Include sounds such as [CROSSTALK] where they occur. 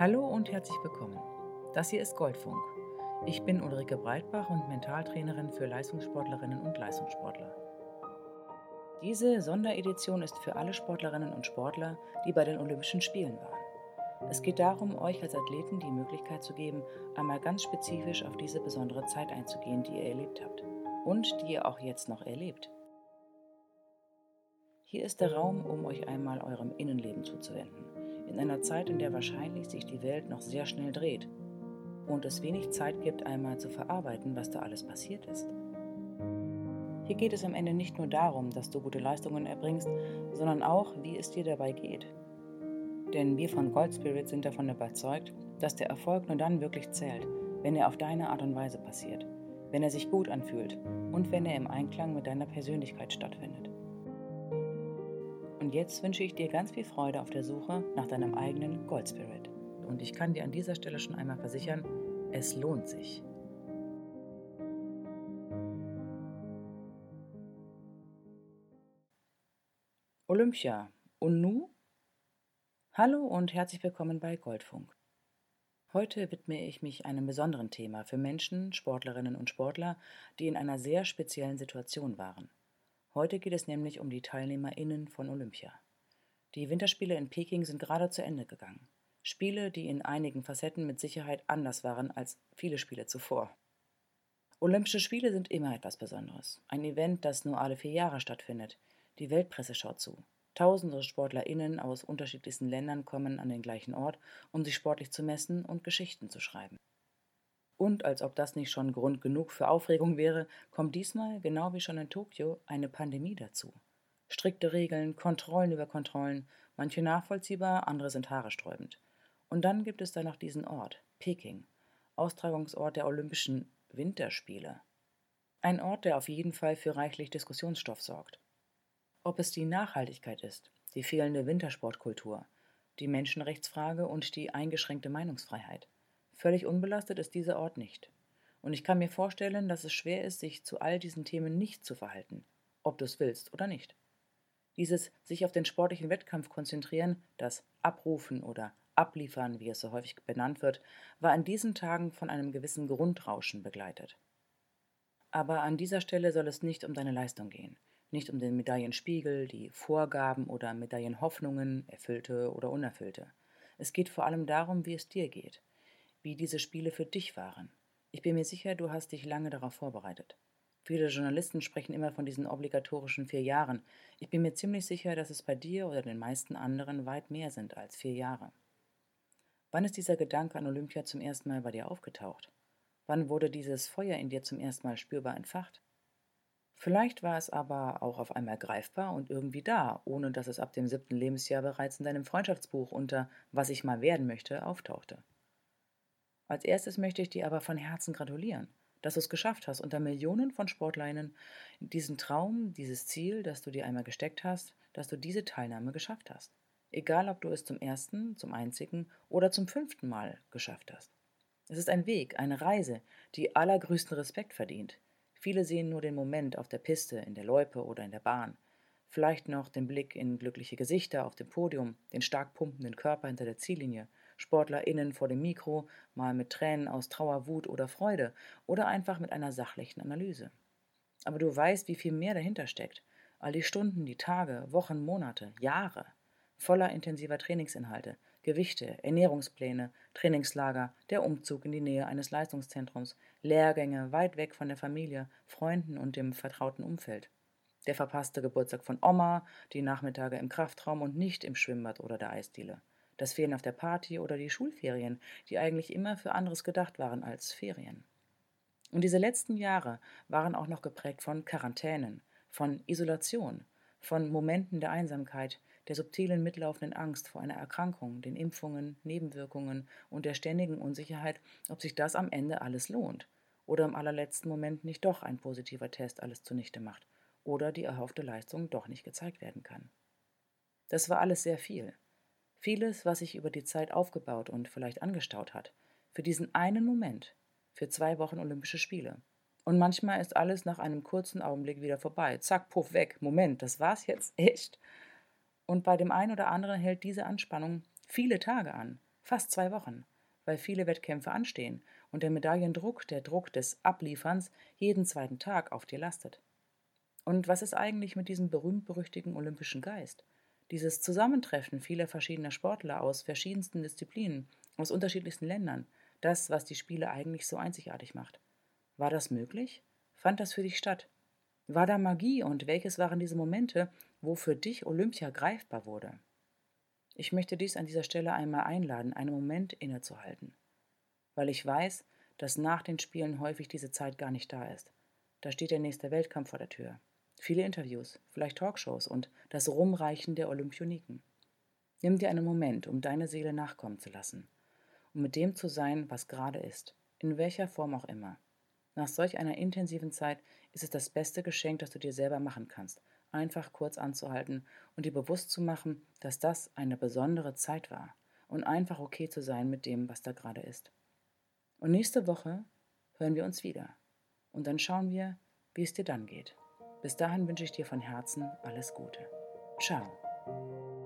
Hallo und herzlich willkommen. Das hier ist Goldfunk. Ich bin Ulrike Breitbach und Mentaltrainerin für Leistungssportlerinnen und Leistungssportler. Diese Sonderedition ist für alle Sportlerinnen und Sportler, die bei den Olympischen Spielen waren. Es geht darum, euch als Athleten die Möglichkeit zu geben, einmal ganz spezifisch auf diese besondere Zeit einzugehen, die ihr erlebt habt und die ihr auch jetzt noch erlebt. Hier ist der Raum, um euch einmal eurem Innenleben zuzuwenden in einer Zeit, in der wahrscheinlich sich die Welt noch sehr schnell dreht und es wenig Zeit gibt, einmal zu verarbeiten, was da alles passiert ist. Hier geht es am Ende nicht nur darum, dass du gute Leistungen erbringst, sondern auch, wie es dir dabei geht. Denn wir von Gold Spirit sind davon überzeugt, dass der Erfolg nur dann wirklich zählt, wenn er auf deine Art und Weise passiert, wenn er sich gut anfühlt und wenn er im Einklang mit deiner Persönlichkeit stattfindet. Und jetzt wünsche ich dir ganz viel Freude auf der Suche nach deinem eigenen Gold Spirit. Und ich kann dir an dieser Stelle schon einmal versichern, es lohnt sich. Olympia. Und nu? Hallo und herzlich willkommen bei Goldfunk. Heute widme ich mich einem besonderen Thema für Menschen, Sportlerinnen und Sportler, die in einer sehr speziellen Situation waren. Heute geht es nämlich um die TeilnehmerInnen von Olympia. Die Winterspiele in Peking sind gerade zu Ende gegangen. Spiele, die in einigen Facetten mit Sicherheit anders waren als viele Spiele zuvor. Olympische Spiele sind immer etwas Besonderes. Ein Event, das nur alle vier Jahre stattfindet. Die Weltpresse schaut zu. Tausende SportlerInnen aus unterschiedlichsten Ländern kommen an den gleichen Ort, um sich sportlich zu messen und Geschichten zu schreiben. Und als ob das nicht schon Grund genug für Aufregung wäre, kommt diesmal, genau wie schon in Tokio, eine Pandemie dazu. Strikte Regeln, Kontrollen über Kontrollen, manche nachvollziehbar, andere sind haaresträubend. Und dann gibt es da noch diesen Ort, Peking, Austragungsort der Olympischen Winterspiele. Ein Ort, der auf jeden Fall für reichlich Diskussionsstoff sorgt. Ob es die Nachhaltigkeit ist, die fehlende Wintersportkultur, die Menschenrechtsfrage und die eingeschränkte Meinungsfreiheit. Völlig unbelastet ist dieser Ort nicht. Und ich kann mir vorstellen, dass es schwer ist, sich zu all diesen Themen nicht zu verhalten, ob du es willst oder nicht. Dieses sich auf den sportlichen Wettkampf konzentrieren, das Abrufen oder Abliefern, wie es so häufig benannt wird, war in diesen Tagen von einem gewissen Grundrauschen begleitet. Aber an dieser Stelle soll es nicht um deine Leistung gehen, nicht um den Medaillenspiegel, die Vorgaben oder Medaillenhoffnungen, erfüllte oder unerfüllte. Es geht vor allem darum, wie es dir geht, wie diese Spiele für dich waren. Ich bin mir sicher, du hast dich lange darauf vorbereitet. Viele Journalisten sprechen immer von diesen obligatorischen vier Jahren. Ich bin mir ziemlich sicher, dass es bei dir oder den meisten anderen weit mehr sind als vier Jahre. Wann ist dieser Gedanke an Olympia zum ersten Mal bei dir aufgetaucht? Wann wurde dieses Feuer in dir zum ersten Mal spürbar entfacht? Vielleicht war es aber auch auf einmal greifbar und irgendwie da, ohne dass es ab dem siebten Lebensjahr bereits in deinem Freundschaftsbuch unter Was ich mal werden möchte auftauchte. Als erstes möchte ich dir aber von Herzen gratulieren, dass du es geschafft hast, unter Millionen von Sportlerinnen diesen Traum, dieses Ziel, das du dir einmal gesteckt hast, dass du diese Teilnahme geschafft hast. Egal, ob du es zum ersten, zum einzigen oder zum fünften Mal geschafft hast. Es ist ein Weg, eine Reise, die allergrößten Respekt verdient. Viele sehen nur den Moment auf der Piste, in der Loipe oder in der Bahn. Vielleicht noch den Blick in glückliche Gesichter auf dem Podium, den stark pumpenden Körper hinter der Ziellinie SportlerInnen vor dem Mikro, mal mit Tränen aus Trauer, Wut oder Freude oder einfach mit einer sachlichen Analyse. Aber du weißt, wie viel mehr dahinter steckt. All die Stunden, die Tage, Wochen, Monate, Jahre voller intensiver Trainingsinhalte, Gewichte, Ernährungspläne, Trainingslager, der Umzug in die Nähe eines Leistungszentrums, Lehrgänge weit weg von der Familie, Freunden und dem vertrauten Umfeld. Der verpasste Geburtstag von Oma, die Nachmittage im Kraftraum und nicht im Schwimmbad oder der Eisdiele das Fehlen auf der Party oder die Schulferien, die eigentlich immer für anderes gedacht waren als Ferien. Und diese letzten Jahre waren auch noch geprägt von Quarantänen, von Isolation, von Momenten der Einsamkeit, der subtilen mitlaufenden Angst vor einer Erkrankung, den Impfungen, Nebenwirkungen und der ständigen Unsicherheit, ob sich das am Ende alles lohnt oder im allerletzten Moment nicht doch ein positiver Test alles zunichte macht oder die erhoffte Leistung doch nicht gezeigt werden kann. Das war alles sehr viel. Vieles, was sich über die Zeit aufgebaut und vielleicht angestaut hat. Für diesen einen Moment. Für zwei Wochen Olympische Spiele. Und manchmal ist alles nach einem kurzen Augenblick wieder vorbei. Zack, puff, weg. Moment, das war's jetzt? [LAUGHS] Echt? Und bei dem einen oder anderen hält diese Anspannung viele Tage an. Fast zwei Wochen, weil viele Wettkämpfe anstehen und der Medaillendruck, der Druck des Ablieferns, jeden zweiten Tag auf dir lastet. Und was ist eigentlich mit diesem berühmt-berüchtigten olympischen Geist? Dieses Zusammentreffen vieler verschiedener Sportler aus verschiedensten Disziplinen, aus unterschiedlichsten Ländern, das, was die Spiele eigentlich so einzigartig macht. War das möglich? Fand das für dich statt? War da Magie und welches waren diese Momente, wo für dich Olympia greifbar wurde? Ich möchte dies an dieser Stelle einmal einladen, einen Moment innezuhalten. Weil ich weiß, dass nach den Spielen häufig diese Zeit gar nicht da ist. Da steht der nächste Weltkampf vor der Tür. Viele Interviews, vielleicht Talkshows und das Rumreichen der Olympioniken. Nimm dir einen Moment, um deine Seele nachkommen zu lassen, um mit dem zu sein, was gerade ist, in welcher Form auch immer. Nach solch einer intensiven Zeit ist es das beste Geschenk, das du dir selber machen kannst, einfach kurz anzuhalten und dir bewusst zu machen, dass das eine besondere Zeit war und einfach okay zu sein mit dem, was da gerade ist. Und nächste Woche hören wir uns wieder. Und dann schauen wir, wie es dir dann geht. Bis dahin wünsche ich dir von Herzen alles Gute. Ciao.